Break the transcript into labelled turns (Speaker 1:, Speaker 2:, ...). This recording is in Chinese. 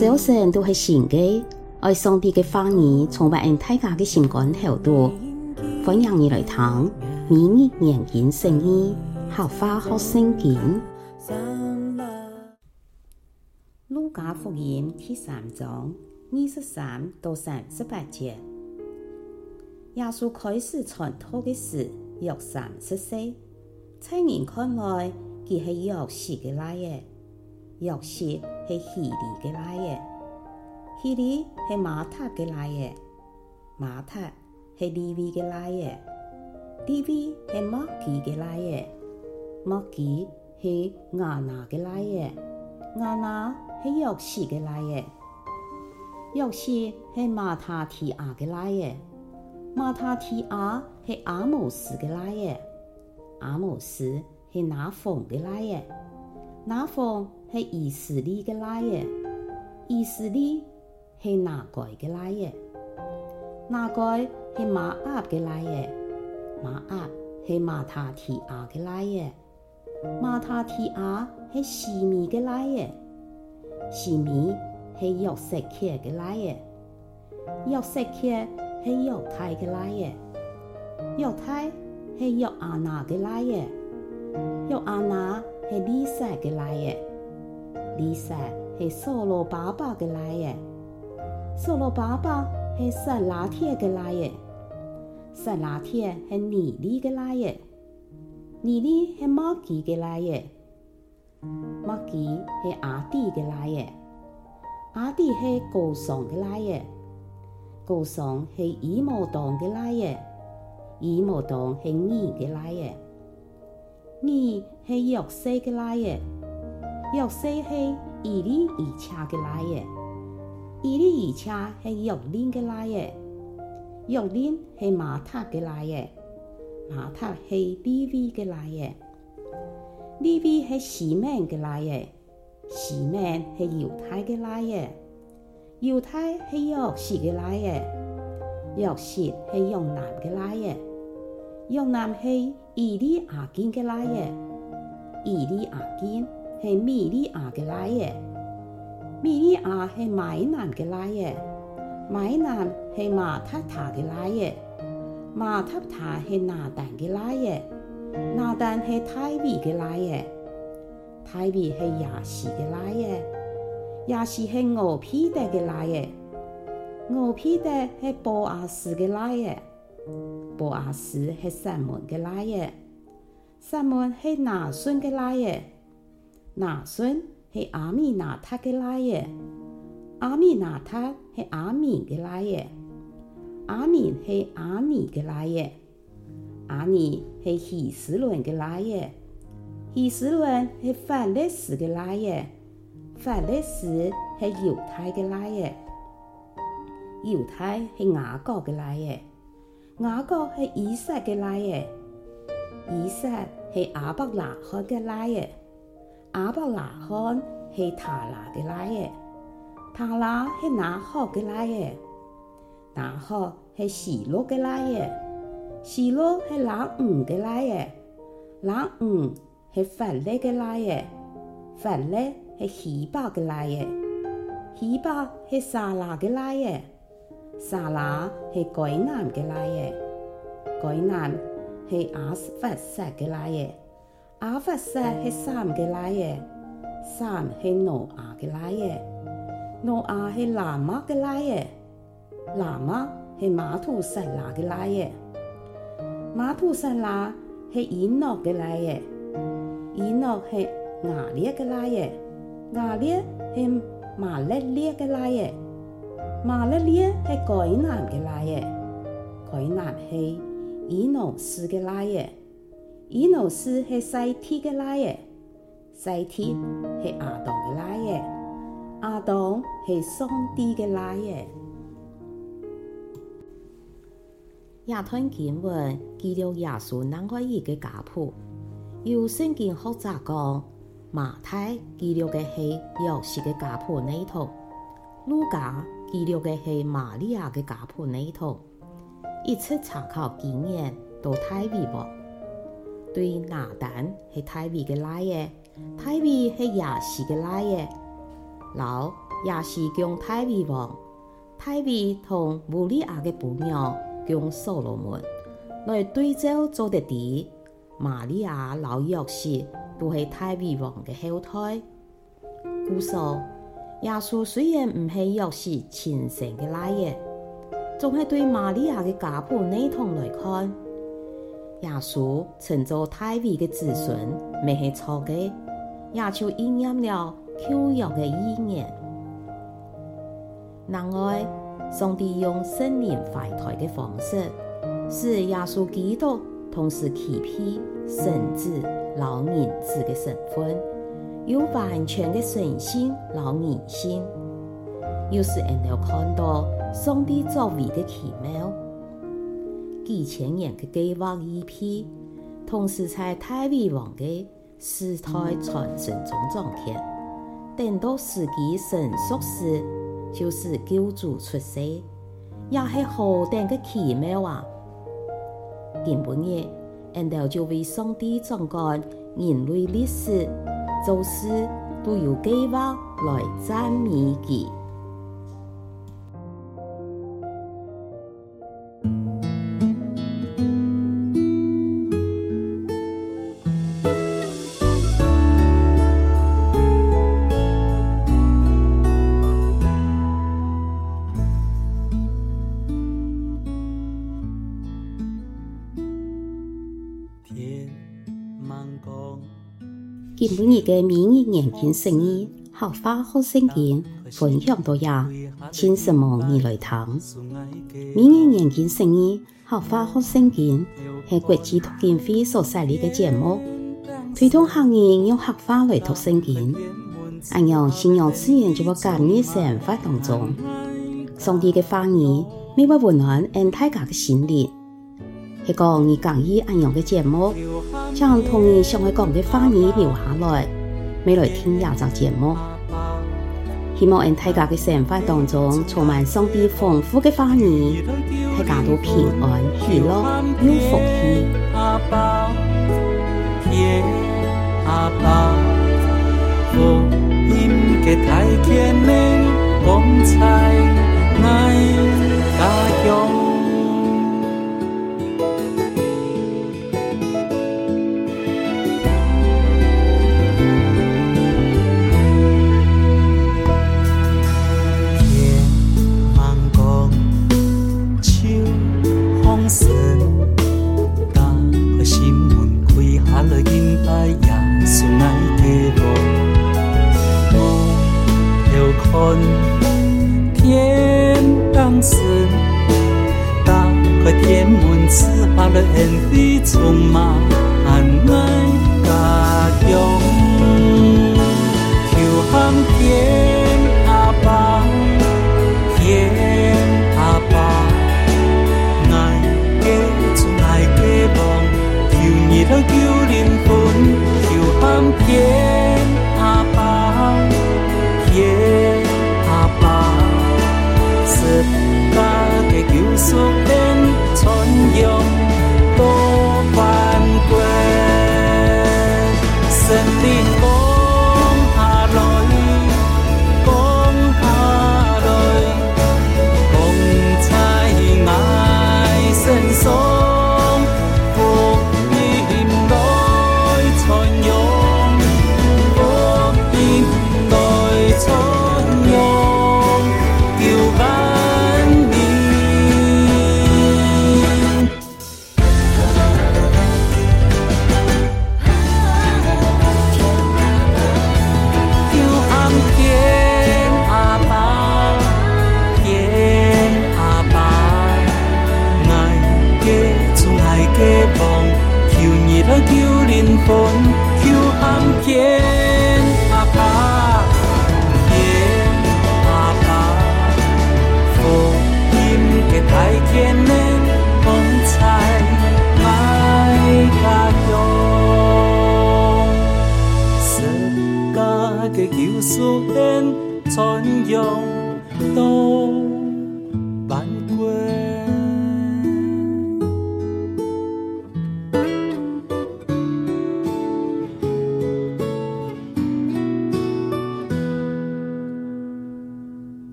Speaker 1: 早晨都是新的，爱上帝的话语充满大家的心肝头度。欢迎你来听，每日研经圣经，好话好圣经。路加福音第三章二十三到三十八节，耶稣开始传道的时，约三十岁，在人看来，佢系约瑟的奶爷。约瑟是希利给来的，希利是马塔的来的，马塔是利维给来的，利维是马基的来的，马基是亚拿的来的，亚拿是约西的来的，约西是马塔提亚的来的，马塔提亚是阿姆斯的来的，阿姆斯是拿风的来的，拿风。系以斯利嘅奶爷，以斯利系拿盖嘅奶爷，拿盖系马押嘅奶爷，马押系马塔提亚嘅奶爷，马塔提亚系西米嘅奶爷，西米系约瑟克嘅奶爷，约瑟克系犹太嘅奶爷，犹太系约阿那嘅奶爷，约阿那系利赛嘅奶爷。利赛是扫罗巴伯嘅奶爷，扫罗巴伯系撒拉铁嘅奶爷，撒拉铁是尼利嘅奶爷，尼利是马基嘅奶爷，马基系阿底嘅奶爷，阿弟是高松嘅奶爷，高松系以摩当嘅奶爷，以摩当系尼嘅奶爷，尼是约瑟嘅奶爷。约瑟系以利以车嘅奶爷，以利以车系约拎嘅奶爷，约拎系马太嘅奶爷，马太系利未嘅奶爷，利未系西门嘅奶爷，西门系犹太嘅奶爷，犹太系约瑟嘅奶爷，约瑟系约南嘅奶爷，约南系以利亚金嘅奶爷，以利亚金。是米利亚的来耶，米利亚是马伊南的来耶，马伊南是马塔塔的来耶，马塔塔是纳旦的来耶，纳旦是泰比的来耶，泰比是亚西的来耶，亚西是牛皮的的来耶，牛皮的是波阿斯的来耶，波阿斯是萨门的来耶，萨门是纳孙的来耶。那孙是阿米那他给拉耶，阿米那他是阿米给拉耶，阿米是阿尼给拉耶，阿尼是希斯伦给拉耶，希斯伦是范勒斯给拉耶，范勒斯是犹太给拉耶，犹太是雅各给拉耶，雅各是以色列给拉耶，以色列是阿伯拉罕给拉耶。巴拿汗是塔拉的拉耶，塔拉是拿赫的拉耶，拿赫是西罗的拉耶，西罗是拿五的拉耶，拿五是凡勒的拉耶，凡勒是希巴的拉耶，希巴是萨拉的拉耶，萨拉是圭南的拉耶，圭南是阿斯法萨的拉耶。阿法萨系三嘅奶爷，三系诺亚嘅拉耶，诺亚系喇嘛嘅拉耶，喇嘛系马土撒拉嘅拉耶，马土撒拉系以诺嘅拉耶，以诺系亚列嘅奶爷，亚列系马勒列嘅奶爷，马勒列系该南嘅奶爷，该南系以诺斯嘅奶爷。以诺斯系塞提嘅奶爷，塞提系亚当嘅奶爷，亚当系上帝嘅奶爷。亚吞经文记录耶稣南怀伊嘅家谱，有圣经学者讲马太记录嘅系约瑟嘅家谱内图，路加记录嘅系玛利亚嘅家谱内图，一切参考经验都太微薄。对拿但系大卫的奶爷，大卫是亚西嘅奶爷，老
Speaker 2: 也是供大卫王。大卫同乌利亚的母娘供所罗门来对照做得的，玛利亚老约瑟都是大卫王的后代。故说耶稣虽然唔系约瑟亲生的奶爷，总系对玛利亚的家谱内统来看，耶稣称作大卫的子孙，没系错的，也就应验了旧约的预言。然而，上帝用圣灵怀胎的方式，使耶稣基督同时契披神子、老人子的身份，有完全的神性、老人性，又是能够看到上帝作为的奇妙。几千年的计划已毕，同时在大卫王的世代传承中彰显，等到时机成熟时。就是救主出世，也是何等的奇妙啊！今晡日，俺哋就为上帝掌管人类历史，做事都有计划来赞美佢。今晡日嘅明日研经释义，客话学圣经分享到呀，请什么你来听？明日研经释义，客话学圣经系国际读经会所设立嘅节目，推动客人用客话来读圣经，按样信仰自然就会感染生活当中。上帝嘅话语，每晚温暖俺大家嘅心灵。系讲你讲以按样嘅节目，将同你想爱讲嘅话语留下来，未来听廿集节目。希望喺大家嘅生活当中充满上帝丰富嘅话语，大家都平安喜乐有福气。阿爸，天 Nơi cứu 天阿爸，福音嘅太甜美，光彩爱家乡。
Speaker 3: 嘅救赎恩传扬。